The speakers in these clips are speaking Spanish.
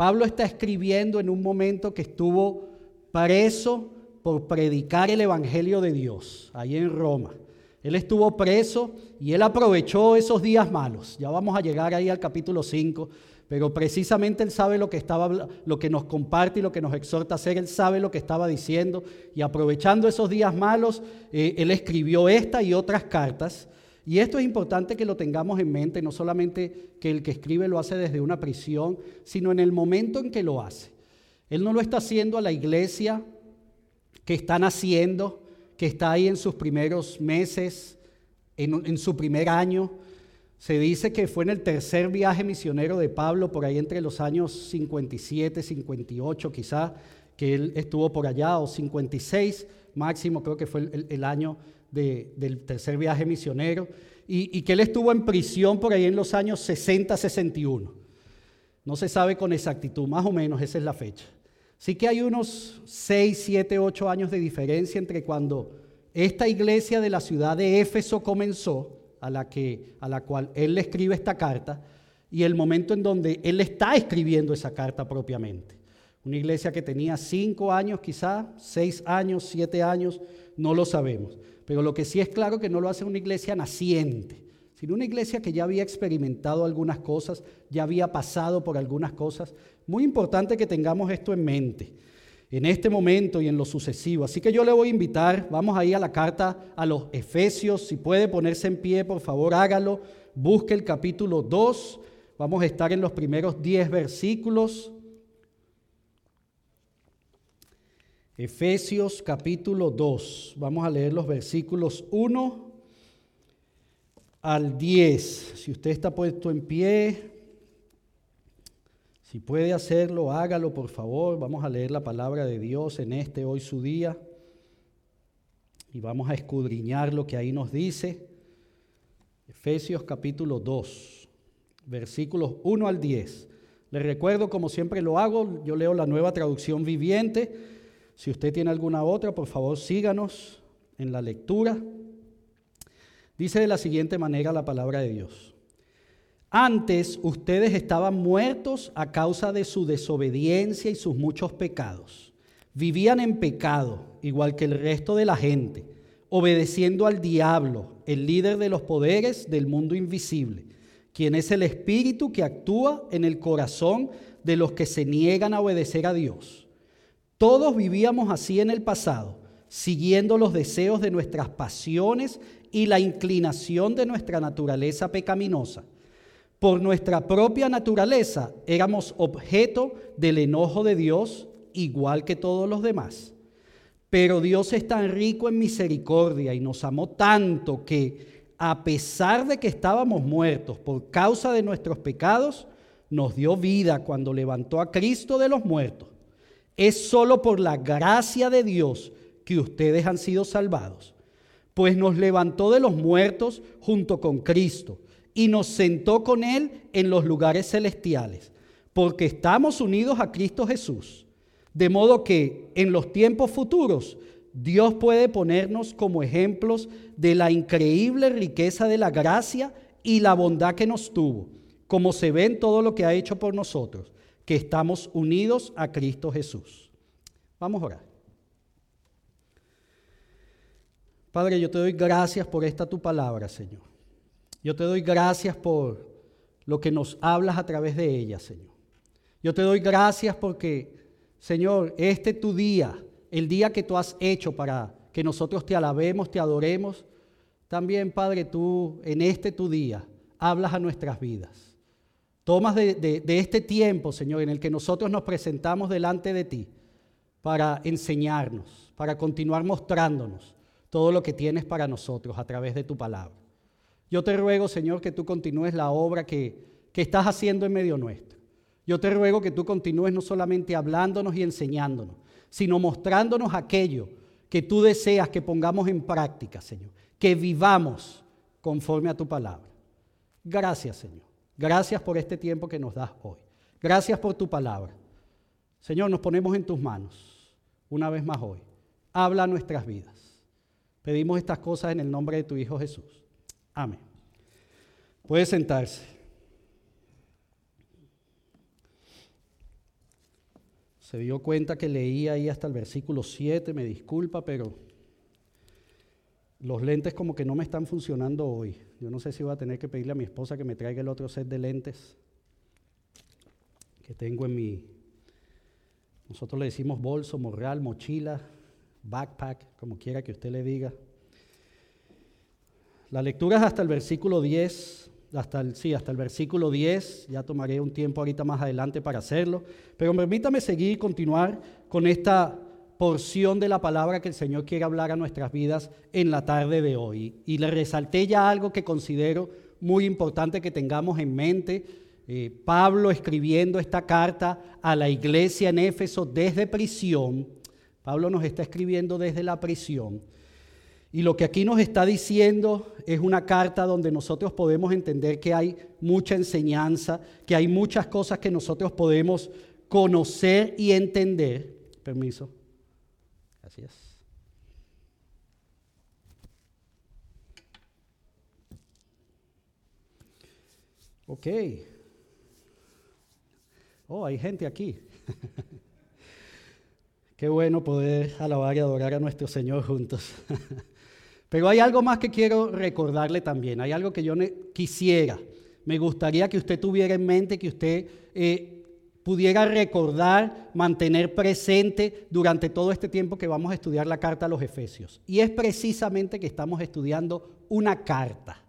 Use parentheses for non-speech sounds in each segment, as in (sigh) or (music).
Pablo está escribiendo en un momento que estuvo preso por predicar el Evangelio de Dios, ahí en Roma. Él estuvo preso y él aprovechó esos días malos. Ya vamos a llegar ahí al capítulo 5, pero precisamente él sabe lo que estaba lo que nos comparte y lo que nos exhorta a hacer, él sabe lo que estaba diciendo y aprovechando esos días malos, eh, él escribió esta y otras cartas. Y esto es importante que lo tengamos en mente, no solamente que el que escribe lo hace desde una prisión, sino en el momento en que lo hace. Él no lo está haciendo a la iglesia que están haciendo, que está ahí en sus primeros meses, en, su primer año. Se dice que fue en el tercer viaje misionero de Pablo, por ahí entre los años 57, 58 quizá, que él estuvo por allá, o 56 máximo, creo que fue el, año del tercer viaje misionero, y, que él estuvo en prisión por ahí en los años 60, 61. No se sabe con exactitud, más o menos esa es la fecha. Sí que hay unos 6, 7, 8 años de diferencia entre cuando esta iglesia de la ciudad de Éfeso comenzó, a la, que, a la cual él le escribe esta carta, y el momento en donde él está escribiendo esa carta propiamente. Una iglesia que tenía 5 años quizá, 6 años, 7 años, no lo sabemos. Pero lo que sí es claro que no lo hace una iglesia naciente, sino una iglesia que ya había experimentado algunas cosas, ya había pasado por algunas cosas. Muy importante que tengamos esto en mente en este momento y en lo sucesivo. Así que yo le voy a invitar, vamos ahí a la carta a los Efesios, si puede ponerse en pie, por favor hágalo, busque el capítulo 2, vamos a estar en los primeros 10 versículos. Efesios capítulo 2, vamos a leer los versículos 1 al 10. Si usted está puesto en pie, si puede hacerlo, hágalo por favor. Vamos a leer la palabra de Dios en este hoy su día y vamos a escudriñar lo que ahí nos dice. Efesios capítulo 2, versículos 1 al 10. Les recuerdo, como siempre lo hago, yo leo la nueva traducción viviente. Si usted tiene alguna otra, por favor síganos en la lectura. Dice de la siguiente manera la palabra de Dios. Antes ustedes estaban muertos a causa de su desobediencia y sus muchos pecados. Vivían en pecado, igual que el resto de la gente, obedeciendo al diablo, el líder de los poderes del mundo invisible, quien es el espíritu que actúa en el corazón de los que se niegan a obedecer a Dios. Todos vivíamos así en el pasado, siguiendo los deseos de nuestras pasiones y la inclinación de nuestra naturaleza pecaminosa. Por nuestra propia naturaleza éramos objeto del enojo de Dios igual que todos los demás. Pero Dios es tan rico en misericordia y nos amó tanto que a pesar de que estábamos muertos por causa de nuestros pecados, nos dio vida cuando levantó a Cristo de los muertos. Es solo por la gracia de Dios que ustedes han sido salvados pues nos levantó de los muertos junto con Cristo y nos sentó con Él en los lugares celestiales, porque estamos unidos a Cristo Jesús. De modo que en los tiempos futuros Dios puede ponernos como ejemplos de la increíble riqueza de la gracia y la bondad que nos tuvo, como se ve en todo lo que ha hecho por nosotros, que estamos unidos a Cristo Jesús. Vamos a orar. Padre, yo te doy gracias por esta tu palabra, Señor. Yo te doy gracias por lo que nos hablas a través de ella, Señor. Yo te doy gracias porque, Señor, este tu día, el día que tú has hecho para que nosotros te alabemos, te adoremos, también, Padre, tú en este tu día hablas a nuestras vidas. Tomas de, de este tiempo, Señor, en el que nosotros nos presentamos delante de ti para enseñarnos, para continuar mostrándonos todo lo que tienes para nosotros a través de tu palabra. Yo te ruego, Señor, que tú continúes la obra que, que estás haciendo en medio nuestro. Yo te ruego que tú continúes no solamente hablándonos y enseñándonos, sino mostrándonos aquello que tú deseas que pongamos en práctica, Señor, que vivamos conforme a tu palabra. Gracias, Señor. Gracias por este tiempo que nos das hoy. Gracias por tu palabra. Señor, nos ponemos en tus manos una vez más hoy. Habla nuestras vidas. Pedimos estas cosas en el nombre de tu Hijo Jesús. Amén. Puede sentarse. se dio cuenta que leí ahí hasta el versículo 7, me disculpa, pero los lentes como que no me están funcionando hoy. Yo no sé si voy a tener que pedirle a mi esposa que me traiga el otro set de lentes que tengo en mi, nosotros le decimos bolso, morral, mochila, backpack, como quiera que usted le diga. La lectura es hasta el versículo 10, hasta el, sí, hasta el versículo 10, ya tomaré un tiempo ahorita más adelante para hacerlo, pero permítame seguir y continuar con esta porción de la palabra que el Señor quiere hablar a nuestras vidas en la tarde de hoy. Y le resalté ya algo que considero muy importante que tengamos en mente. Eh, Pablo escribiendo esta carta a la iglesia en Éfeso desde prisión. Pablo nos está escribiendo desde la prisión. Y lo que aquí nos está diciendo es una carta donde nosotros podemos entender que hay mucha enseñanza, que hay muchas cosas que nosotros podemos conocer y entender. Permiso. Gracias. Ok. Oh, hay gente aquí. (laughs) Qué bueno poder alabar y adorar a nuestro Señor juntos. (laughs) Pero hay algo más que quiero recordarle también, hay algo que yo quisiera, me gustaría que usted tuviera en mente, que usted eh, pudiera recordar, mantener presente durante todo este tiempo que vamos a estudiar la carta a los Efesios. Y es precisamente que estamos estudiando una carta.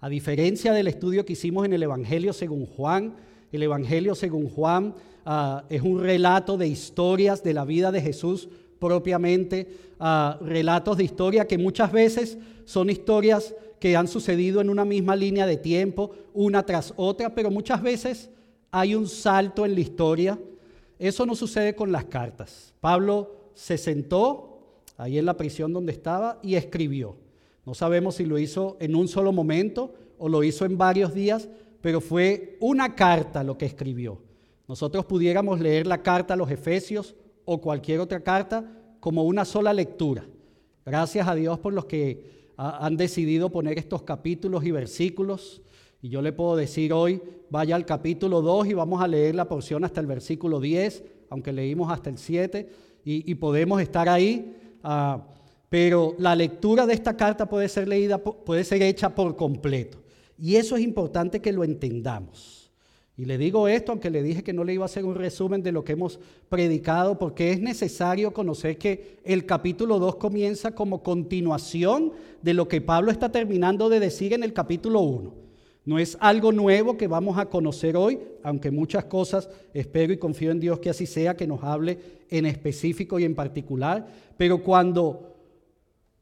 A diferencia del estudio que hicimos en el Evangelio según Juan, el Evangelio según Juan ah, es un relato de historias de la vida de Jesús propiamente a relatos de historia que muchas veces son historias que han sucedido en una misma línea de tiempo, una tras otra, pero muchas veces hay un salto en la historia. Eso no sucede con las cartas. Pablo se sentó ahí en la prisión donde estaba y escribió. No sabemos si lo hizo en un solo momento o lo hizo en varios días, pero fue una carta lo que escribió. Nosotros pudiéramos leer la carta a los Efesios o cualquier otra carta como una sola lectura. Gracias a Dios por los que han decidido poner estos capítulos y versículos. Y yo le puedo decir hoy, vaya al capítulo 2 y vamos a leer la porción hasta el versículo 10, aunque leímos hasta el 7, y, podemos estar ahí. Ah, pero la lectura de esta carta puede ser leída, puede ser hecha por completo. Y eso es importante que lo entendamos. Y le digo esto, aunque le dije que no le iba a hacer un resumen de lo que hemos predicado, porque es necesario conocer que el capítulo 2 comienza como continuación de lo que Pablo está terminando de decir en el capítulo 1. No es algo nuevo que vamos a conocer hoy, aunque muchas cosas espero y confío en Dios que así sea, que nos hable en específico y en particular, pero cuando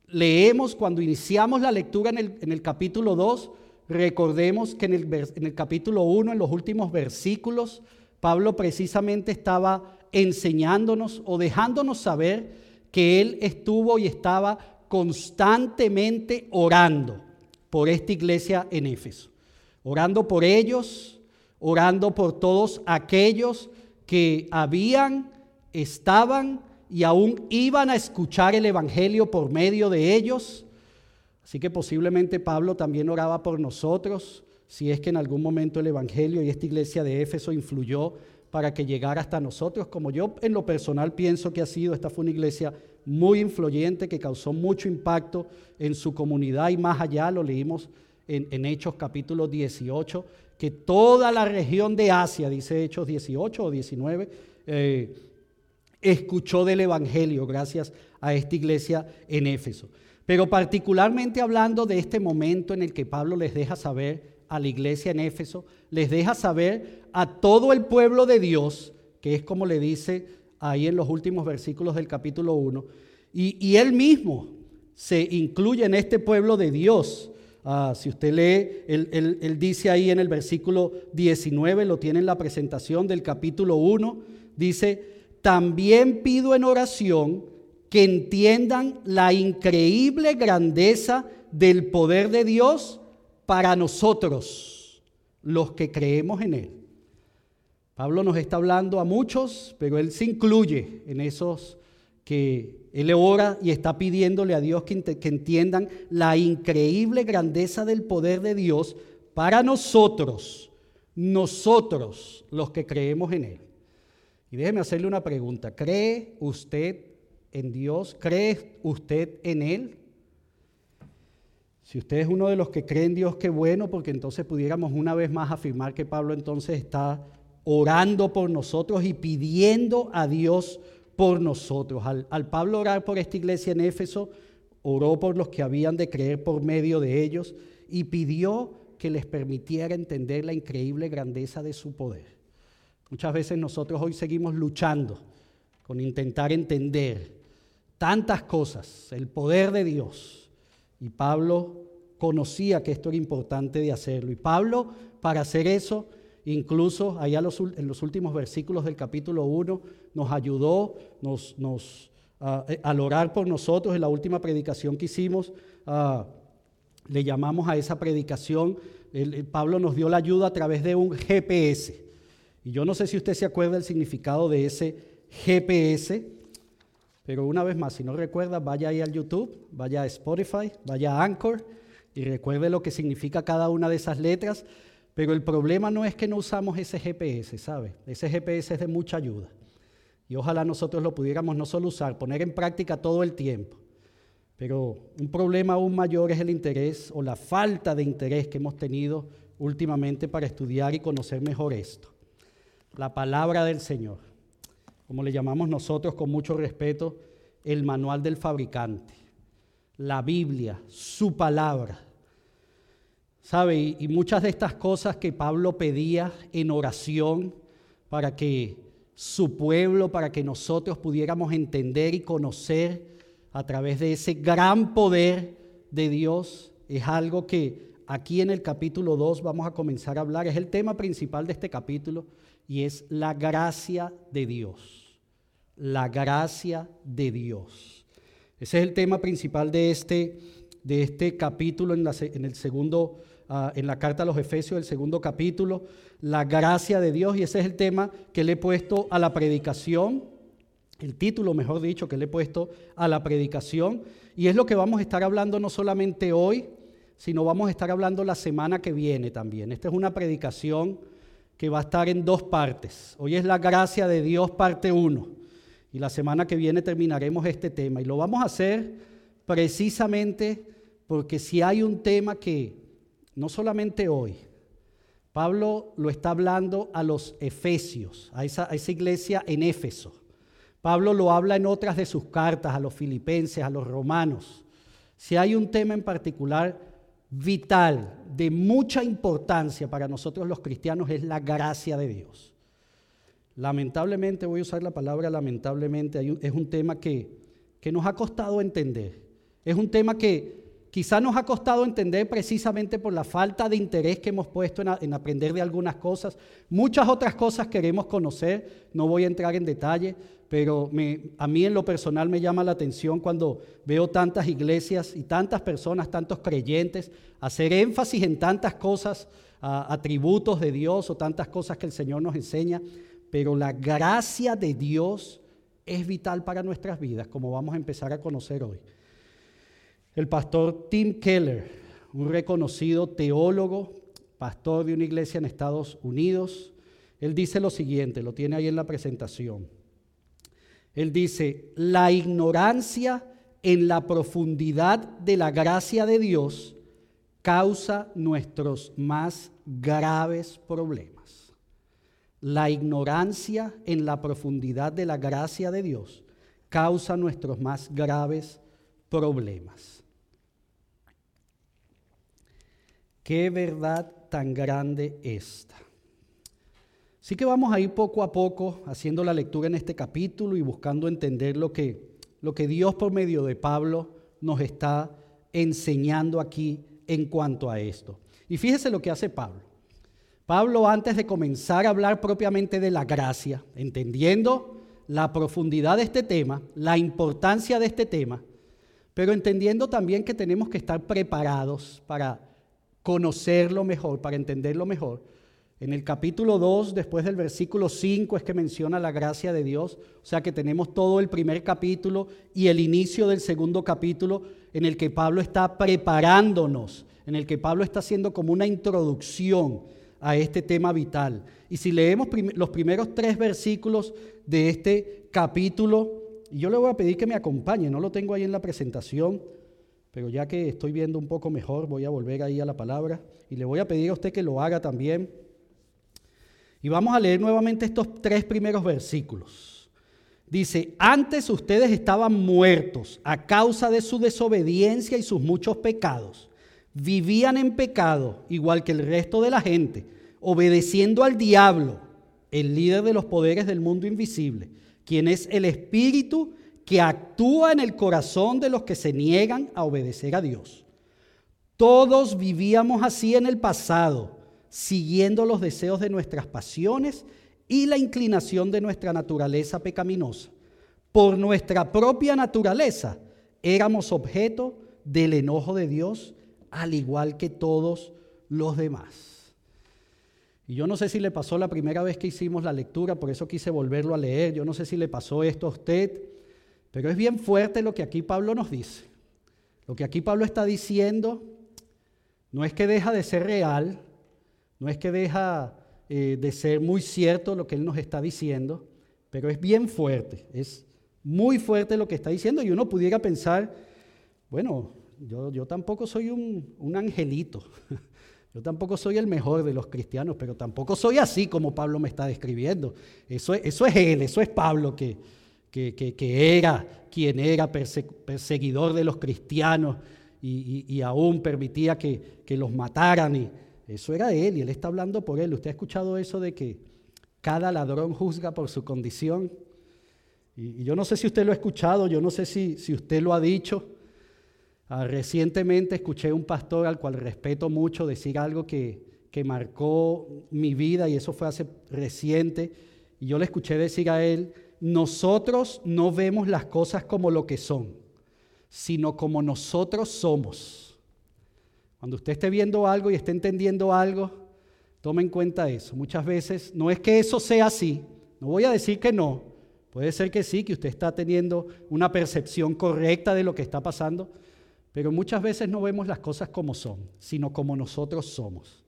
leemos, cuando iniciamos la lectura en el, en el capítulo 2, Recordemos que en el, capítulo 1, en los últimos versículos, Pablo precisamente estaba enseñándonos o dejándonos saber que él estuvo y estaba constantemente orando por esta iglesia en Éfeso. Orando por ellos, orando por todos aquellos que habían, estaban y aún iban a escuchar el Evangelio por medio de ellos. Así que posiblemente Pablo también oraba por nosotros, si es que en algún momento el Evangelio y esta iglesia de Éfeso influyó para que llegara hasta nosotros, como yo en lo personal pienso que ha sido, esta fue una iglesia muy influyente que causó mucho impacto en su comunidad y más allá, lo leímos en, Hechos capítulo 18, que toda la región de Asia, dice Hechos 18 o 19, eh, escuchó del Evangelio gracias a esta iglesia en Éfeso. Pero particularmente hablando de este momento en el que Pablo les deja saber a la iglesia en Éfeso, les deja saber a todo el pueblo de Dios, que es como le dice ahí en los últimos versículos del capítulo 1, y, él mismo se incluye en este pueblo de Dios. Ah, si usted lee, él, él, dice ahí en el versículo 19, lo tiene en la presentación del capítulo 1, dice, también pido en oración que entiendan la increíble grandeza del poder de Dios para nosotros, los que creemos en Él. Pablo nos está hablando a muchos, pero Él se incluye en esos que Él ora y está pidiéndole a Dios que, entiendan la increíble grandeza del poder de Dios para nosotros, nosotros los que creemos en Él. Y déjeme hacerle una pregunta. ¿Cree usted en Dios? ¿Cree usted en Él? Si usted es uno de los que cree en Dios, qué bueno, porque entonces pudiéramos una vez más afirmar que Pablo entonces está orando por nosotros y pidiendo a Dios por nosotros. Al, Pablo orar por esta iglesia en Éfeso, oró por los que habían de creer por medio de ellos y pidió que les permitiera entender la increíble grandeza de su poder. Muchas veces nosotros hoy seguimos luchando con intentar entender tantas cosas, el poder de Dios y Pablo conocía que esto era importante de hacerlo. Y Pablo, para hacer eso, incluso allá en los últimos versículos del capítulo 1, nos ayudó, nos, nos eh, al orar por nosotros en la última predicación que hicimos, le llamamos a esa predicación, Pablo nos dio la ayuda a través de un GPS. Y yo no sé si usted se acuerda del significado de ese GPS, pero una vez más, si no recuerda, vaya ahí al YouTube, vaya a Spotify, vaya a Anchor y recuerde lo que significa cada una de esas letras. Pero el problema no es que no usamos ese GPS, ¿sabe? Ese GPS es de mucha ayuda. Y ojalá nosotros lo pudiéramos no solo usar, poner en práctica todo el tiempo. Pero un problema aún mayor es el interés o la falta de interés que hemos tenido últimamente para estudiar y conocer mejor esto. La palabra del Señor como le llamamos nosotros con mucho respeto, el manual del fabricante, la Biblia, su palabra. ¿Sabe? Y, muchas de estas cosas que Pablo pedía en oración para que su pueblo, para que nosotros pudiéramos entender y conocer a través de ese gran poder de Dios, es algo que aquí en el capítulo 2 vamos a comenzar a hablar. Es el tema principal de este capítulo y es la gracia de Dios. La gracia de Dios. Ese es el tema principal de este, de este capítulo en, en el segundo, ah, en la carta a los Efesios, el segundo capítulo, la gracia de Dios. Y ese es el tema que le he puesto a la predicación, el título, mejor dicho, que le he puesto a la predicación. Y es lo que vamos a estar hablando no solamente hoy, sino vamos a estar hablando la semana que viene también. Esta es una predicación que va a estar en dos partes. Hoy es la gracia de Dios parte 1 y la semana que viene terminaremos este tema. Y lo vamos a hacer precisamente porque si hay un tema que no solamente hoy, Pablo lo está hablando a los efesios, a esa, iglesia en Éfeso. Pablo lo habla en otras de sus cartas a los filipenses, a los romanos. Si hay un tema en particular vital, de mucha importancia para nosotros los cristianos, es la gracia de Dios. Lamentablemente, voy a usar la palabra lamentablemente, es un tema que, que nos ha costado entender. Es un tema que quizá nos ha costado entender precisamente por la falta de interés que hemos puesto en, en, aprender de algunas cosas. Muchas otras cosas queremos conocer, no voy a entrar en detalle, pero a mí en lo personal me llama la atención cuando veo tantas iglesias y tantas personas, tantos creyentes, hacer énfasis en tantas cosas, atributos de Dios o tantas cosas que el Señor nos enseña, pero la gracia de Dios es vital para nuestras vidas, como vamos a empezar a conocer hoy. El pastor Tim Keller, un reconocido teólogo, pastor de una iglesia en Estados Unidos, él dice lo siguiente, lo tiene ahí en la presentación. Él dice, la ignorancia en la profundidad de la gracia de Dios causa nuestros más graves problemas. La ignorancia en la profundidad de la gracia de Dios causa nuestros más graves problemas. Qué verdad tan grande esta. Así que vamos a ir poco a poco haciendo la lectura en este capítulo y buscando entender lo que, lo que Dios por medio de Pablo nos está enseñando aquí en cuanto a esto. Y fíjese lo que hace Pablo. Pablo antes de comenzar a hablar propiamente de la gracia, entendiendo la profundidad de este tema, la importancia de este tema, pero entendiendo también que tenemos que estar preparados para conocerlo mejor, para entenderlo mejor, en el capítulo 2, después del versículo 5, es que menciona la gracia de Dios. O sea que tenemos todo el primer capítulo y el inicio del segundo capítulo en el que Pablo está preparándonos, en el que Pablo está haciendo como una introducción a este tema vital. Y si leemos los primeros tres versículos de este capítulo, y yo le voy a pedir que me acompañe, no lo tengo ahí en la presentación, pero ya que estoy viendo un poco mejor, voy a volver ahí a la palabra y le voy a pedir a usted que lo haga también. Y vamos a leer nuevamente estos tres primeros versículos. Dice, antes ustedes estaban muertos a causa de su desobediencia y sus muchos pecados. Vivían en pecado, igual que el resto de la gente obedeciendo al diablo, el líder de los poderes del mundo invisible, quien es el espíritu que actúa en el corazón de los que se niegan a obedecer a Dios. Todos vivíamos así en el pasado, siguiendo los deseos de nuestras pasiones y la inclinación de nuestra naturaleza pecaminosa. Por nuestra propia naturaleza éramos objeto del enojo de Dios, al igual que todos los demás. Y yo no sé si le pasó la primera vez que hicimos la lectura, por eso quise volverlo a leer. Yo no sé si le pasó esto a usted, pero es bien fuerte lo que aquí Pablo nos dice. Lo que aquí Pablo está diciendo no es que deja de ser real, no es que deja eh, de ser muy cierto lo que él nos está diciendo, pero es bien fuerte, es muy fuerte lo que está diciendo y uno pudiera pensar, bueno, yo, yo tampoco soy un, un angelito. (laughs) Yo tampoco soy el mejor de los cristianos, pero tampoco soy así como Pablo me está describiendo. Eso, eso es él, eso es Pablo que, que, era quien era perseguidor de los cristianos y, aún permitía que, los mataran. Y eso era él y él está hablando por él. ¿Usted ha escuchado eso de que cada ladrón juzga por su condición? Y, yo no sé si usted lo ha escuchado, yo no sé si, si usted lo ha dicho. Ah, recientemente escuché un pastor al cual respeto mucho decir algo que, que marcó mi vida y eso fue hace reciente. Y yo le escuché decir a él, nosotros no vemos las cosas como lo que son, sino como nosotros somos. Cuando usted esté viendo algo y esté entendiendo algo, tome en cuenta eso. Muchas veces no es que eso sea así, no voy a decir que no, puede ser que sí, que usted está teniendo una percepción correcta de lo que está pasando, pero muchas veces no vemos las cosas como son, sino como nosotros somos.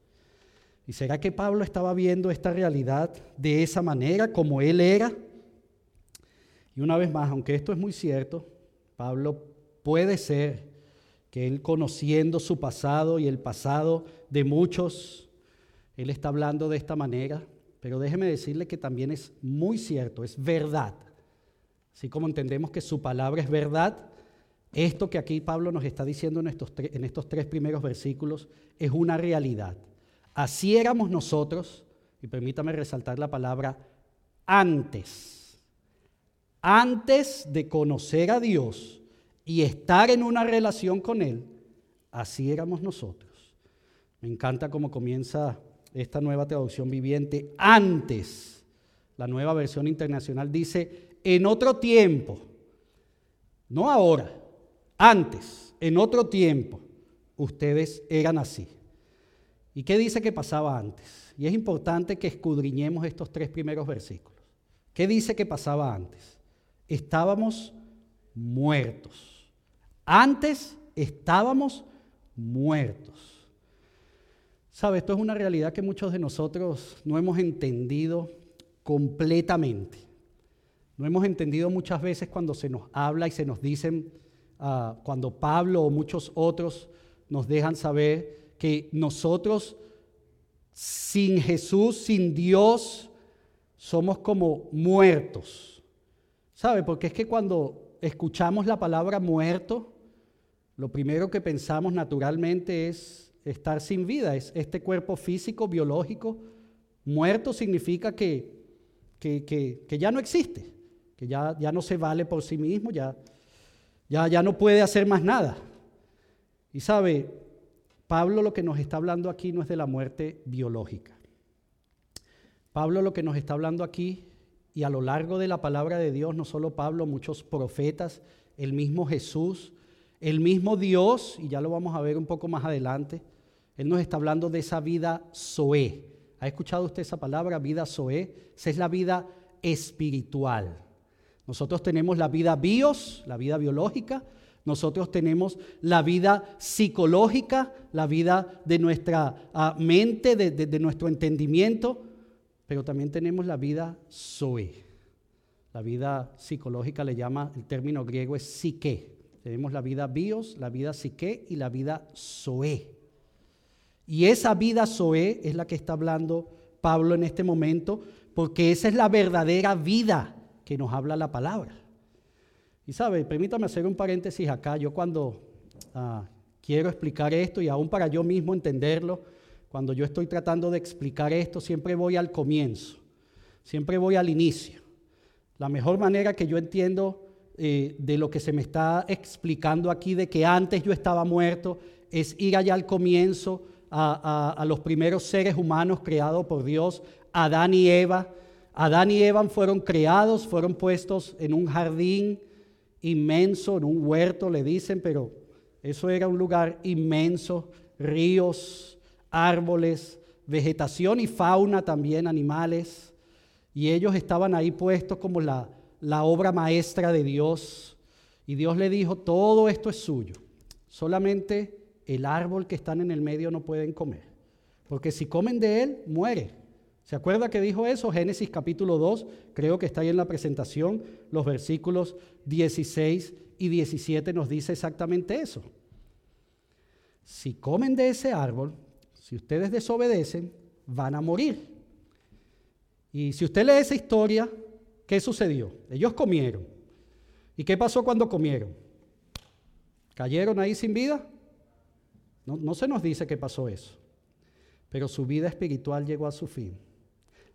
¿Y será que Pablo estaba viendo esta realidad de esa manera, como él era? Y una vez más, aunque esto es muy cierto, Pablo puede ser que él conociendo su pasado y el pasado de muchos, él está hablando de esta manera, pero déjeme decirle que también es muy cierto, es verdad. Así como entendemos que su palabra es verdad, esto que aquí Pablo nos está diciendo en estos, en estos tres primeros versículos es una realidad. Así éramos nosotros, y permítame resaltar la palabra antes. Antes de conocer a Dios y estar en una relación con Él, así éramos nosotros. Me encanta cómo comienza esta nueva traducción viviente. Antes, la nueva versión internacional dice, en otro tiempo, no ahora, antes, en otro tiempo, ustedes eran así. ¿Y qué dice que pasaba antes? Y es importante que escudriñemos estos tres primeros versículos. ¿Qué dice que pasaba antes? Estábamos muertos. Antes estábamos muertos. ¿Sabe? Esto es una realidad que muchos de nosotros no hemos entendido completamente. No hemos entendido muchas veces cuando se nos habla y se nos dicen Ah, cuando Pablo o muchos otros nos dejan saber que nosotros sin Jesús, sin Dios, somos como muertos. ¿Sabe? Porque es que cuando escuchamos la palabra muerto, lo primero que pensamos naturalmente es estar sin vida, es este cuerpo físico, biológico. Muerto significa que, que, que, ya no existe, que ya, ya no se vale por sí mismo, ya, ya, ya no puede hacer más nada. Y sabe, Pablo lo que nos está hablando aquí no es de la muerte biológica. Pablo lo que nos está hablando aquí, y a lo largo de la palabra de Dios, no solo Pablo, muchos profetas, el mismo Jesús, el mismo Dios, y ya lo vamos a ver un poco más adelante, Él nos está hablando de esa vida Zoé. ¿Ha escuchado usted esa palabra, vida Zoé? Esa es la vida espiritual. Nosotros tenemos la vida bios, la vida biológica, Nosotros tenemos la vida psicológica, la vida de nuestra ah, mente, de, nuestro entendimiento, pero también tenemos la vida zoe. La vida psicológica le llama, el término griego es psique. Tenemos la vida bios, la vida psique y la vida zoe. Y esa vida zoe es la que está hablando Pablo en este momento, porque esa es la verdadera vida que nos habla la palabra. Y sabe, permítame hacer un paréntesis acá. Yo cuando ah, quiero explicar esto y aún para yo mismo entenderlo, cuando yo estoy tratando de explicar esto, siempre voy al comienzo, siempre voy al inicio. La mejor manera que yo entiendo eh, de lo que se me está explicando aquí, de que antes yo estaba muerto, es ir allá al comienzo, a, a los primeros seres humanos creados por Dios, Adán y Eva. Adán y Eva fueron creados, fueron puestos en un jardín inmenso, en un huerto le dicen, pero eso era un lugar inmenso, ríos, árboles, vegetación y fauna también, animales. Y ellos estaban ahí puestos como la, la obra maestra de Dios. Y Dios le dijo, todo esto es suyo. Solamente el árbol que están en el medio no pueden comer. Porque si comen de él, muere. ¿Se acuerda que dijo eso? Génesis capítulo 2, creo que está ahí en la presentación, los versículos 16 y 17 nos dice exactamente eso. Si comen de ese árbol, si ustedes desobedecen, van a morir. Y si usted lee esa historia, ¿qué sucedió? Ellos comieron. ¿Y qué pasó cuando comieron? ¿Cayeron ahí sin vida? No, se nos dice qué pasó eso. Pero su vida espiritual llegó a su fin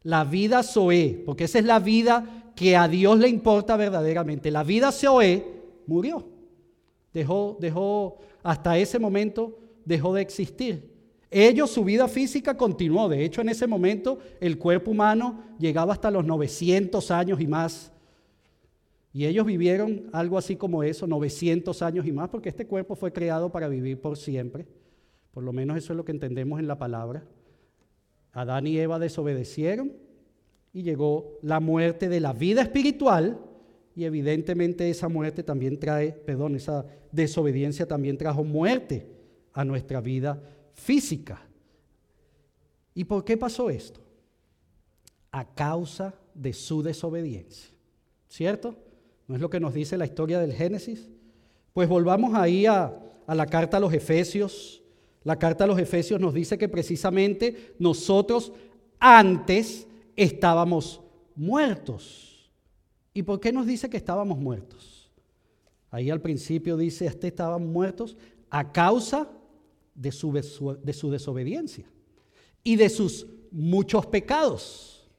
la vida Zoe, porque esa es la vida que a Dios le importa verdaderamente. La vida Zoe murió. Dejó, dejó, hasta ese momento dejó de existir. Ellos, su vida física continuó. De hecho, en ese momento el cuerpo humano llegaba hasta los 900 años y más. Y ellos vivieron algo así como eso, 900 años y más, porque este cuerpo fue creado para vivir por siempre. Por lo menos eso es lo que entendemos en la palabra. Adán y Eva desobedecieron y llegó la muerte de la vida espiritual y evidentemente esa muerte también trae, perdón, esa desobediencia también trajo muerte a nuestra vida física. ¿Y por qué pasó esto? A causa de su desobediencia. ¿Cierto? ¿No es lo que nos dice la historia del Génesis? Pues volvamos ahí a, a la carta a los Efesios, la carta a los Efesios nos dice que precisamente nosotros antes estábamos muertos. ¿Y por qué nos dice que estábamos muertos? Ahí al principio dice, este estaban muertos a causa de su, de su desobediencia y de sus muchos pecados.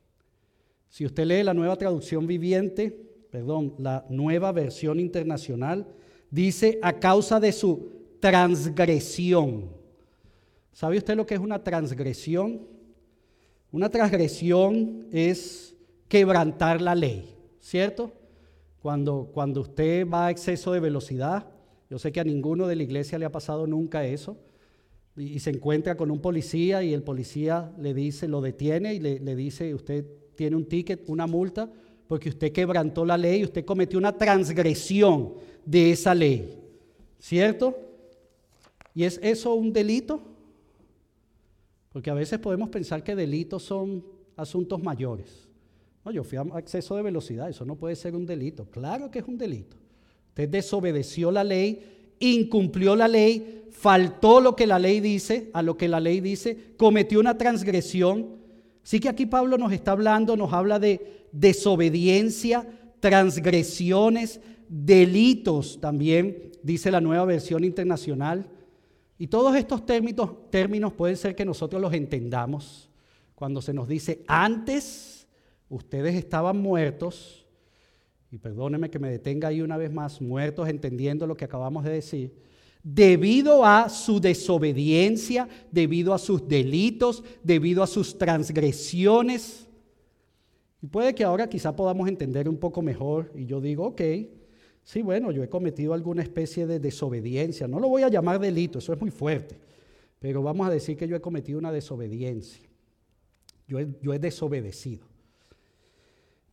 Si usted lee la nueva traducción viviente, perdón, la nueva versión internacional, dice a causa de su transgresión. ¿Sabe usted lo que es una transgresión? Una transgresión es quebrantar la ley, ¿cierto? Cuando, cuando usted va a exceso de velocidad, yo sé que a ninguno de la iglesia le ha pasado nunca eso, y, se encuentra con un policía y el policía le dice, lo detiene y le, le dice, usted tiene un ticket, una multa, porque usted quebrantó la ley, usted cometió una transgresión de esa ley, ¿cierto? ¿Y es eso un delito? Porque a veces podemos pensar que delitos son asuntos mayores. No, yo fui a exceso de velocidad, eso no puede ser un delito. Claro que es un delito. Usted desobedeció la ley, incumplió la ley, faltó lo que la ley dice, a lo que la ley dice, cometió una transgresión. Así que aquí Pablo nos está hablando, nos habla de desobediencia, transgresiones, delitos también, dice la nueva versión internacional. Y todos estos términos, términos pueden ser que nosotros los entendamos cuando se nos dice, antes ustedes estaban muertos, y perdónenme que me detenga ahí una vez más, muertos entendiendo lo que acabamos de decir, debido a su desobediencia, debido a sus delitos, debido a sus transgresiones. Y puede que ahora quizá podamos entender un poco mejor y yo digo, ok, Sí, bueno, yo he cometido alguna especie de desobediencia. No lo voy a llamar delito, eso es muy fuerte. Pero vamos a decir que yo he cometido una desobediencia. Yo he, yo he desobedecido.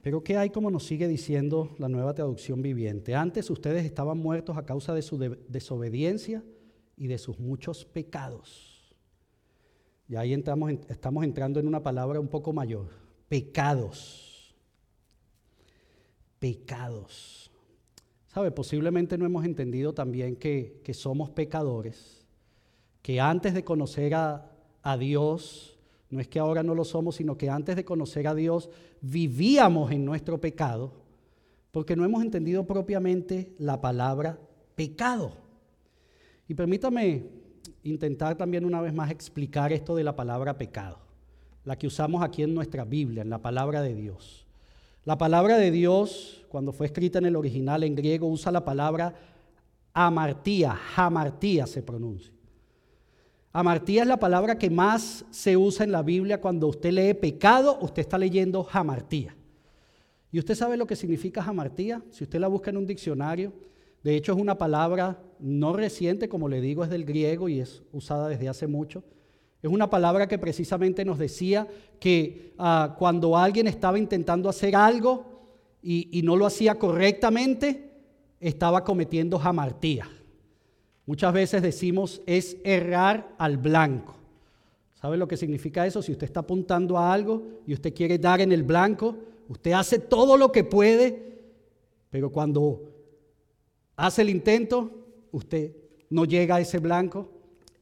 Pero ¿qué hay como nos sigue diciendo la nueva traducción viviente? Antes ustedes estaban muertos a causa de su desobediencia y de sus muchos pecados. Y ahí entramos, estamos entrando en una palabra un poco mayor. Pecados. Pecados. ¿Sabe? Posiblemente no hemos entendido también que, somos pecadores, que antes de conocer a, a Dios, no es que ahora no lo somos, sino que antes de conocer a Dios vivíamos en nuestro pecado, porque no hemos entendido propiamente la palabra pecado. Y permítame intentar también una vez más explicar esto de la palabra pecado, la que usamos aquí en nuestra Biblia, en la palabra de Dios. La palabra de Dios, cuando fue escrita en el original en griego, usa la palabra amartía, jamartía se pronuncia. Amartía es la palabra que más se usa en la Biblia cuando usted lee pecado, usted está leyendo jamartía. ¿Y usted sabe lo que significa jamartía? Si usted la busca en un diccionario, de hecho es una palabra no reciente, como le digo, es del griego y es usada desde hace mucho. Es una palabra que precisamente nos decía que ah, cuando alguien estaba intentando hacer algo y, y no lo hacía correctamente, estaba cometiendo jamartía. Muchas veces decimos es errar al blanco. ¿Sabe lo que significa eso? Si usted está apuntando a algo y usted quiere dar en el blanco, usted hace todo lo que puede, pero cuando hace el intento, usted no llega a ese blanco.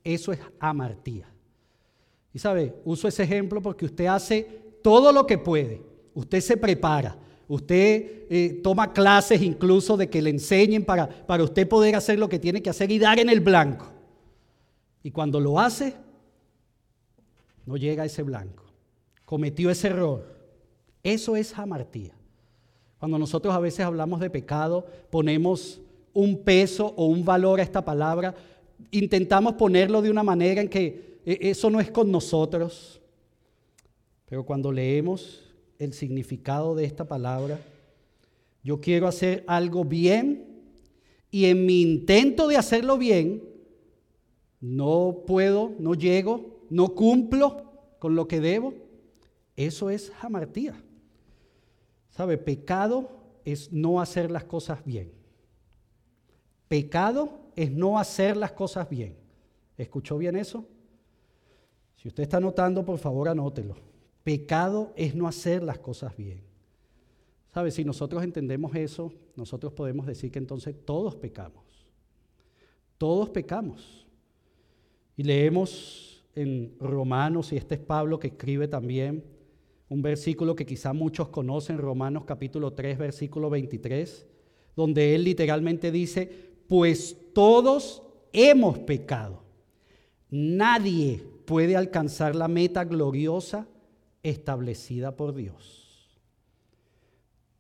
Eso es amartía. Y sabe, uso ese ejemplo porque usted hace todo lo que puede. Usted se prepara, Usted eh, toma clases incluso de que le enseñen para, para usted poder hacer lo que tiene que hacer y dar en el blanco. Y cuando lo hace, no llega a ese blanco. Cometió ese error. Eso es jamartía. Cuando nosotros a veces hablamos de pecado, ponemos un peso o un valor a esta palabra, intentamos ponerlo de una manera en que eh, eso no es con nosotros. Pero cuando leemos el significado de esta palabra. Yo quiero hacer algo bien y en mi intento de hacerlo bien, no puedo, no llego, no cumplo con lo que debo. Eso es jamartía. ¿Sabe? Pecado es no hacer las cosas bien. Pecado es no hacer las cosas bien. ¿Escuchó bien eso? Si usted está anotando, por favor anótelo. Pecado es no hacer las cosas bien. ¿Sabe? Si nosotros entendemos eso, nosotros podemos decir que entonces todos pecamos. Todos pecamos. Y leemos en Romanos, y este es Pablo que escribe también, un versículo que quizá muchos conocen, Romanos capítulo 3, versículo 23, donde él literalmente dice, pues todos hemos pecado. Nadie puede alcanzar la meta gloriosa establecida por Dios.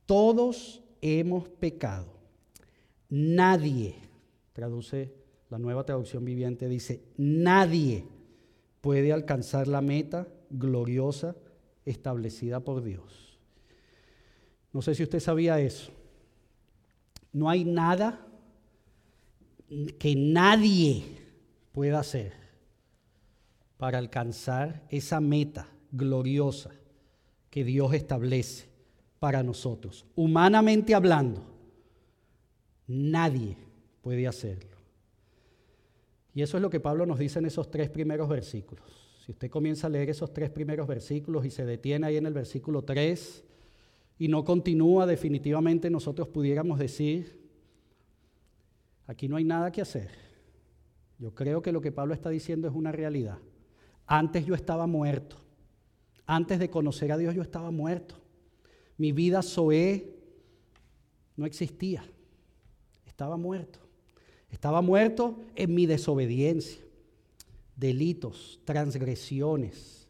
Todos hemos pecado. Nadie, traduce la nueva traducción viviente, dice, nadie puede alcanzar la meta gloriosa establecida por Dios. No sé si usted sabía eso. No hay nada que nadie pueda hacer para alcanzar esa meta gloriosa que Dios establece para nosotros. Humanamente hablando, nadie puede hacerlo. Y eso es lo que Pablo nos dice en esos tres primeros versículos. Si usted comienza a leer esos tres primeros versículos y se detiene ahí en el versículo 3 y no continúa, definitivamente nosotros pudiéramos decir, aquí no hay nada que hacer. Yo creo que lo que Pablo está diciendo es una realidad. Antes yo estaba muerto. Antes de conocer a Dios yo estaba muerto. Mi vida Zoé no existía. Estaba muerto. Estaba muerto en mi desobediencia, delitos, transgresiones,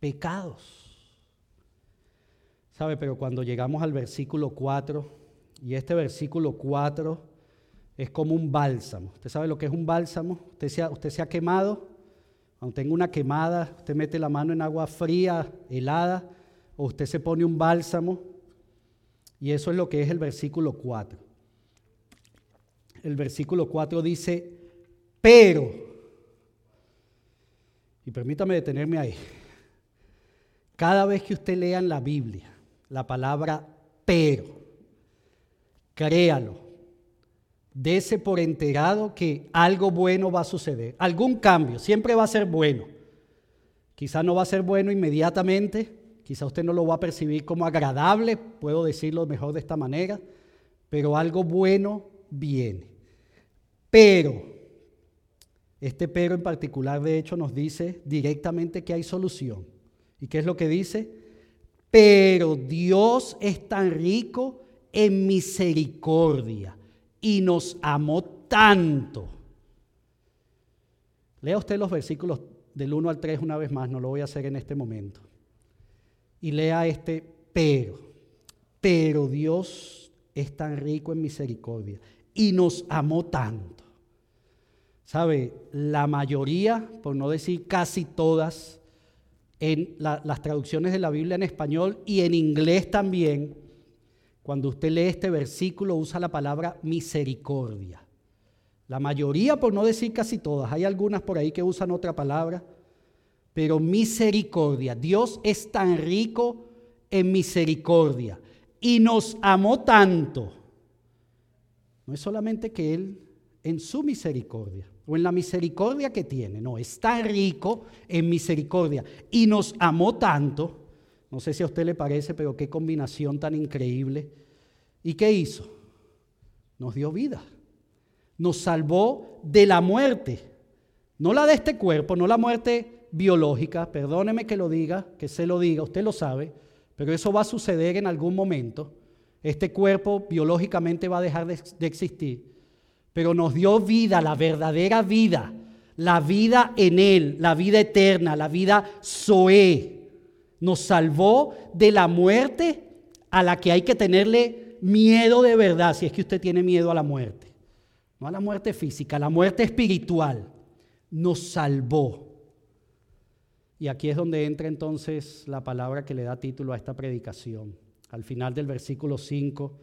pecados. ¿Sabe? Pero cuando llegamos al versículo 4, y este versículo 4 es como un bálsamo. ¿Usted sabe lo que es un bálsamo? ¿Usted se ha, usted se ha quemado? Cuando tenga una quemada, usted mete la mano en agua fría, helada, o usted se pone un bálsamo. Y eso es lo que es el versículo 4. El versículo 4 dice, pero, y permítame detenerme ahí, cada vez que usted lea en la Biblia la palabra pero, créalo, dese por enterado que algo bueno va a suceder, algún cambio, siempre va a ser bueno. Quizá no va a ser bueno inmediatamente, quizá usted no lo va a percibir como agradable, puedo decirlo mejor de esta manera, pero algo bueno viene. Pero, este pero en particular de hecho nos dice directamente que hay solución. ¿Y qué es lo que dice? Pero Dios es tan rico en misericordia y nos amó tanto. Lea usted los versículos del 1 al 3 una vez más, no lo voy a hacer en este momento. Y lea este pero. Pero Dios es tan rico en misericordia y nos amó tanto. ¿Sabe? La mayoría, por no decir casi todas, en las traducciones de la Biblia en español y en inglés también, cuando usted lee este versículo usa la palabra misericordia. La mayoría, por no decir casi todas, hay algunas por ahí que usan otra palabra, pero misericordia. Dios es tan rico en misericordia y nos amó tanto. No es solamente que Él en su misericordia o en la misericordia que tiene, no, es tan rico en misericordia y nos amó tanto no sé si a usted le parece, pero qué combinación tan increíble. ¿Y qué hizo? Nos dio vida. Nos salvó de la muerte. No la de este cuerpo, no la muerte biológica, perdóneme que lo diga, que se lo diga, usted lo sabe, pero eso va a suceder en algún momento. Este cuerpo biológicamente va a dejar de, existir, pero nos dio vida, la verdadera vida, la vida en Él, la vida eterna, la vida Zoe. Nos salvó de la muerte a la que hay que tenerle miedo de verdad, si es que usted tiene miedo a la muerte. No a la muerte física, a la muerte espiritual. Nos salvó. Y aquí es donde entra entonces la palabra que le da título a esta predicación. Al final del versículo 5,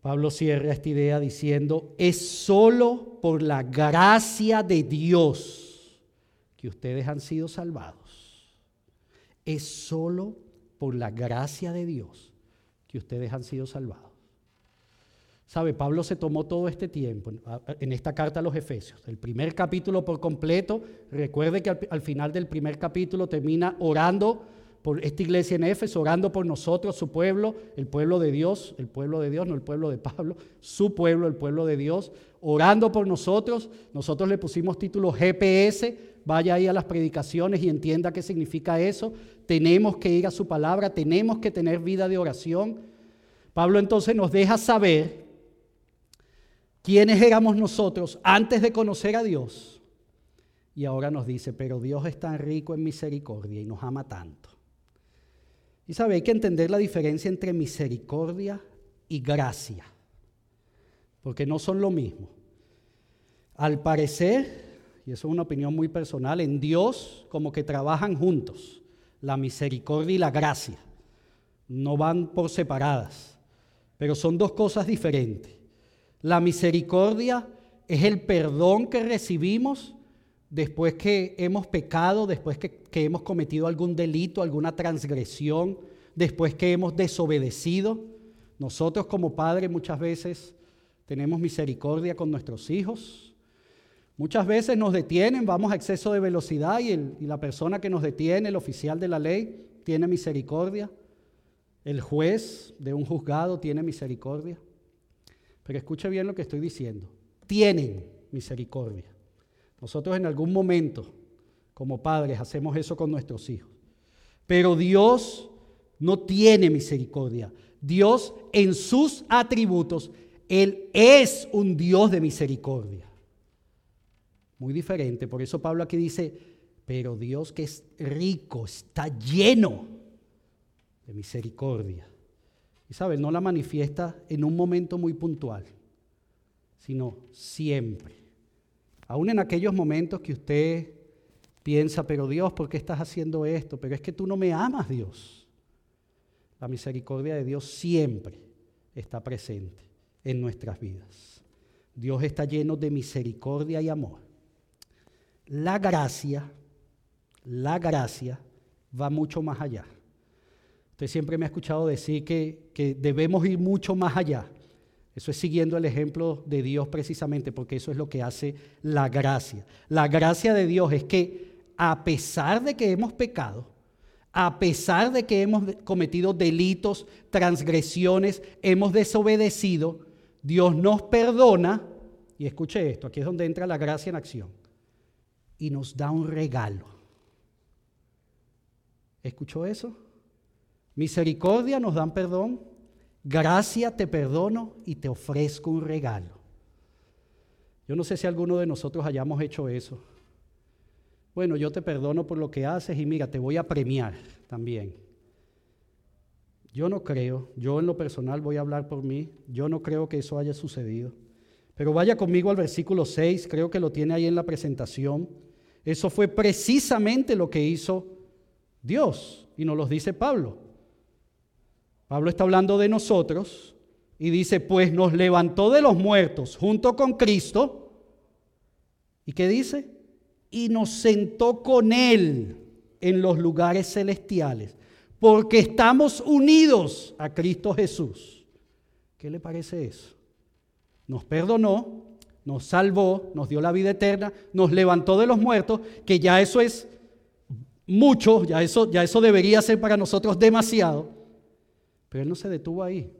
Pablo cierra esta idea diciendo, es solo por la gracia de Dios que ustedes han sido salvados es solo por la gracia de Dios que ustedes han sido salvados. ¿Sabe? Pablo se tomó todo este tiempo en esta carta a los Efesios. El primer capítulo por completo, recuerde que al, final del primer capítulo termina orando por esta iglesia en Éfeso, orando por nosotros, su pueblo, el pueblo de Dios, el pueblo de Dios, no el pueblo de Pablo, su pueblo, el pueblo de Dios, orando por nosotros. Nosotros le pusimos título GPS, vaya ahí a las predicaciones y entienda qué significa eso. Tenemos que ir a su palabra, tenemos que tener vida de oración. Pablo entonces nos deja saber quiénes éramos nosotros antes de conocer a Dios. Y ahora nos dice, pero Dios es tan rico en misericordia y nos ama tanto. Y sabe, hay que entender la diferencia entre misericordia y gracia, porque no son lo mismo. Al parecer, y eso es una opinión muy personal, en Dios como que trabajan juntos, la misericordia y la gracia. No van por separadas, pero son dos cosas diferentes. La misericordia es el perdón que recibimos después que hemos pecado, después que, que hemos cometido algún delito, alguna transgresión, después que hemos desobedecido. Nosotros como padres muchas veces tenemos misericordia con nuestros hijos, Muchas veces nos detienen, vamos a exceso de velocidad y, la persona que nos detiene, el oficial de la ley, tiene misericordia. El juez de un juzgado tiene misericordia. Pero escuche bien lo que estoy diciendo. Tienen misericordia. Nosotros en algún momento, como padres, hacemos eso con nuestros hijos. Pero Dios no tiene misericordia. Dios en sus atributos, Él es un Dios de misericordia muy diferente. Por eso Pablo aquí dice, pero Dios que es rico, está lleno de misericordia. Y no la manifiesta en un momento muy puntual, sino siempre. Aún en aquellos momentos que usted piensa, pero Dios, ¿por qué estás haciendo esto? Pero es que tú no me amas, Dios. La misericordia de Dios siempre está presente en nuestras vidas. Dios está lleno de misericordia y amor. La gracia, la gracia va mucho más allá. Usted siempre me ha escuchado decir que, debemos ir mucho más allá. Eso es siguiendo el ejemplo de Dios precisamente, porque eso es lo que hace la gracia. La gracia de Dios es que a pesar de que hemos pecado, a pesar de que hemos cometido delitos, transgresiones, hemos desobedecido, Dios nos perdona, y escuche esto, aquí es donde entra la gracia en acción, y nos da un regalo. ¿Escuchó eso? Misericordia nos dan perdón, gracia te perdono y te ofrezco un regalo. Yo no sé si alguno de nosotros hayamos hecho eso. Bueno, yo te perdono por lo que haces y mira, te voy a premiar también. Yo no creo, yo en lo personal voy a hablar por mí, yo no creo que eso haya sucedido. Pero vaya conmigo al versículo 6, creo que lo tiene ahí en la presentación. Eso fue precisamente lo que hizo Dios y nos lo dice Pablo. Pablo está hablando de nosotros y dice, pues nos levantó de los muertos junto con Cristo. ¿Y qué dice? Y nos sentó con Él en los lugares celestiales, porque estamos unidos a Cristo Jesús. ¿Qué le parece eso? Nos perdonó, nos salvó, nos dio la vida eterna, nos levantó de los muertos, que ya eso es mucho, ya eso, ya eso debería ser para nosotros demasiado. Pero Él no se detuvo ahí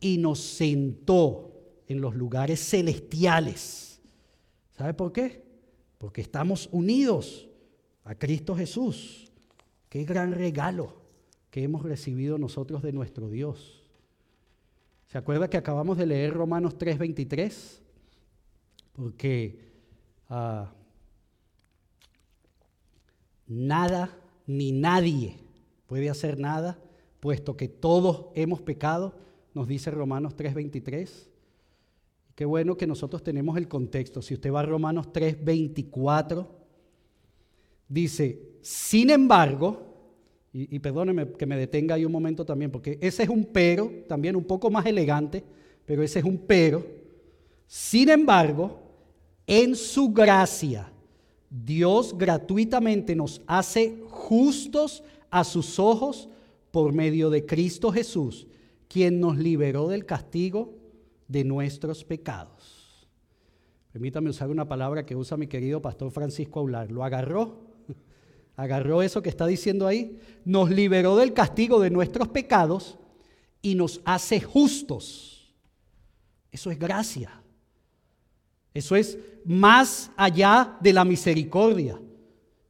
y nos sentó en los lugares celestiales. ¿Sabe por qué? Porque estamos unidos a Cristo Jesús. Qué gran regalo que hemos recibido nosotros de nuestro Dios. ¿Se acuerda que acabamos de leer Romanos 3:23? Porque ah, nada ni nadie puede hacer nada, puesto que todos hemos pecado, nos dice Romanos 3:23. Qué bueno que nosotros tenemos el contexto. Si usted va a Romanos 3:24, dice, sin embargo, y, y, perdóneme que me detenga ahí un momento también, porque ese es un pero, también un poco más elegante, pero ese es un pero. Sin embargo, en su gracia, Dios gratuitamente nos hace justos a sus ojos por medio de Cristo Jesús, quien nos liberó del castigo de nuestros pecados. Permítame usar una palabra que usa mi querido pastor Francisco Aular. Lo agarró, agarró eso que está diciendo ahí, nos liberó del castigo de nuestros pecados y nos hace justos. Eso es gracia. Eso es más allá de la misericordia.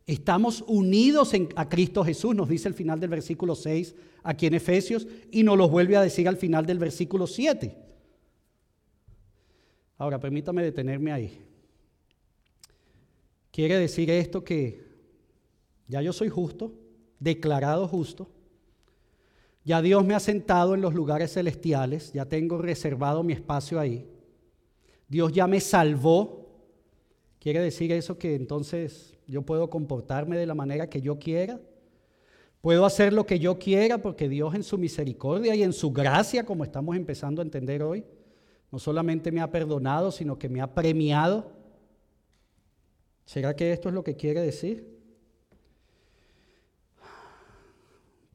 Estamos unidos a Cristo Jesús, nos dice el final del versículo 6 aquí en Efesios y nos lo vuelve a decir al final del versículo 7. Ahora, permítame detenerme ahí. Quiere decir esto que ya yo soy justo, declarado justo, ya Dios me ha sentado en los lugares celestiales, ya tengo reservado mi espacio ahí. Dios ya me salvó. ¿Quiere decir eso que entonces yo puedo comportarme de la manera que yo quiera? Puedo hacer lo que yo quiera porque Dios en su misericordia y en su gracia, como estamos empezando a entender hoy, no solamente me ha perdonado, sino que me ha premiado. ¿Será que esto es lo que quiere decir?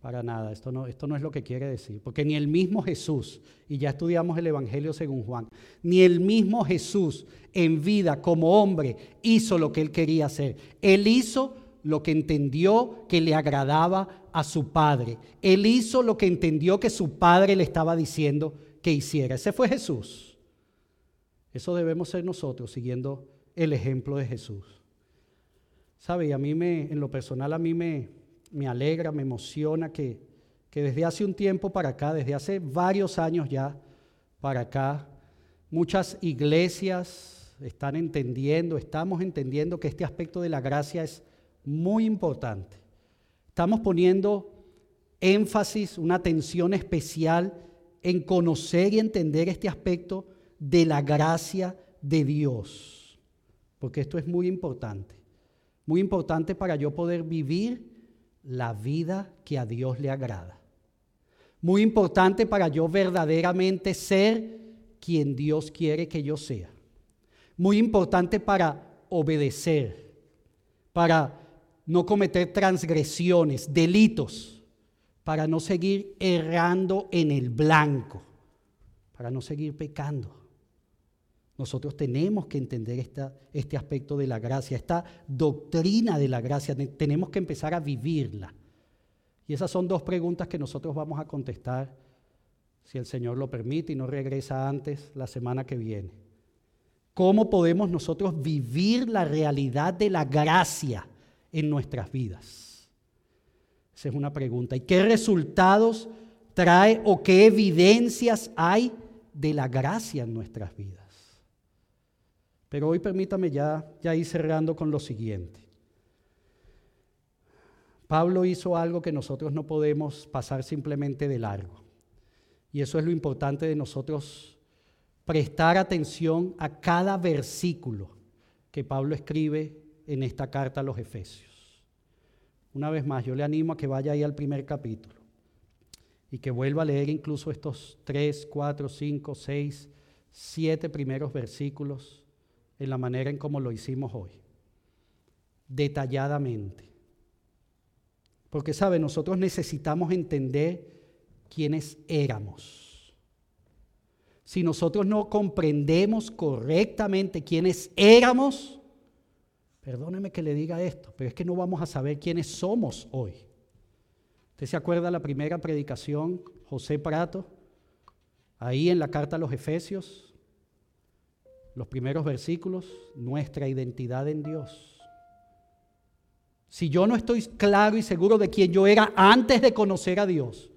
Para nada, esto no, esto no es lo que quiere decir, porque ni el mismo Jesús, y ya estudiamos el Evangelio según Juan, ni el mismo Jesús en vida como hombre hizo lo que él quería hacer. Él hizo lo que entendió que le agradaba a su Padre. Él hizo lo que entendió que su Padre le estaba diciendo que hiciera. Ese fue Jesús. Eso debemos ser nosotros, siguiendo el ejemplo de Jesús. ¿Sabe? Y a mí me, en lo personal, a mí me, me alegra, me emociona que, que desde hace un tiempo para acá, desde hace varios años ya para acá, muchas iglesias están entendiendo, estamos entendiendo que este aspecto de la gracia es muy importante. Estamos poniendo énfasis, una atención especial en conocer y entender este aspecto de la gracia de Dios, porque esto es muy importante, muy importante para yo poder vivir la vida que a Dios le agrada. Muy importante para yo verdaderamente ser quien Dios quiere que yo sea. Muy importante para obedecer, para no cometer transgresiones, delitos, para no seguir errando en el blanco, para no seguir pecando. Nosotros tenemos que entender este aspecto de la gracia, esta doctrina de la gracia, tenemos que empezar a vivirla. Y esas son dos preguntas que nosotros vamos a contestar, si el Señor lo permite y no regresa antes la semana que viene. ¿Cómo podemos nosotros vivir la realidad de la gracia en nuestras vidas? Esa es una pregunta. ¿Y qué resultados trae o qué evidencias hay de la gracia en nuestras vidas? Pero hoy permítame ya, ya ir cerrando con lo siguiente. Pablo hizo algo que nosotros no podemos pasar simplemente de largo. Y eso es lo importante de nosotros prestar atención a cada versículo que Pablo escribe en esta carta a los Efesios. Una vez más, yo le animo a que vaya ahí al primer capítulo y que vuelva a leer incluso estos tres, cuatro, cinco, seis, siete primeros versículos en la manera en como lo hicimos hoy, detalladamente. Porque, ¿sabe? Nosotros necesitamos entender quiénes éramos. Si nosotros no comprendemos correctamente quiénes éramos, perdóneme que le diga esto, pero es que no vamos a saber quiénes somos hoy. ¿Usted se acuerda la primera predicación, José Prato? Ahí en la carta a los Efesios, los primeros versículos, nuestra identidad en Dios. Si yo no estoy claro y seguro de quién yo era antes de conocer a Dios,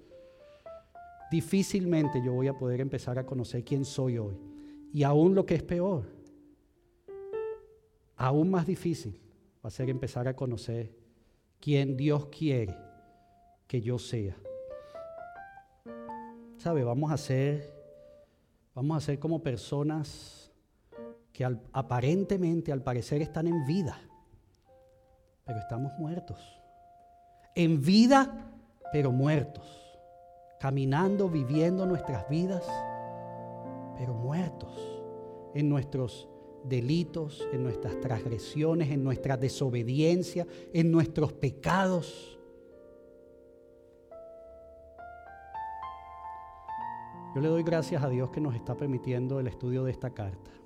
difícilmente yo voy a poder empezar a conocer quién soy hoy. Y aún lo que es peor, aún más difícil va a ser empezar a conocer quién Dios quiere que yo sea. ¿Sabe? Vamos a ser, vamos a ser como personas que aparentemente, al parecer, están en vida, pero estamos muertos. En vida, pero muertos. Caminando, viviendo nuestras vidas, pero muertos en nuestros delitos, en nuestras transgresiones, en nuestra desobediencia, en nuestros pecados. Yo le doy gracias a Dios que nos está permitiendo el estudio de esta carta.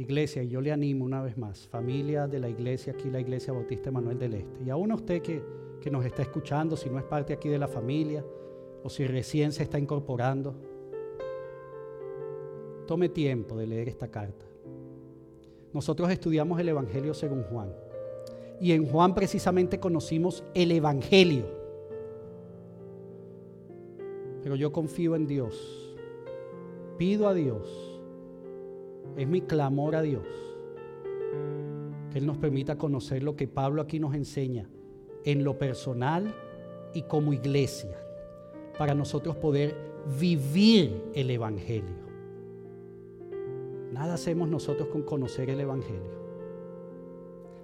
Iglesia, y yo le animo una vez más, familia de la iglesia, aquí la Iglesia Bautista Manuel del Este, y aún a usted que, que nos está escuchando, si no es parte aquí de la familia, o si recién se está incorporando, tome tiempo de leer esta carta. Nosotros estudiamos el Evangelio según Juan, y en Juan precisamente conocimos el Evangelio. Pero yo confío en Dios, pido a Dios, es mi clamor a Dios. Que Él nos permita conocer lo que Pablo aquí nos enseña en lo personal y como iglesia, para nosotros poder vivir el Evangelio. Nada hacemos nosotros con conocer el Evangelio.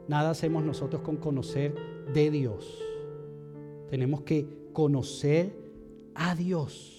Nada hacemos nosotros con conocer de Dios. Tenemos que conocer a Dios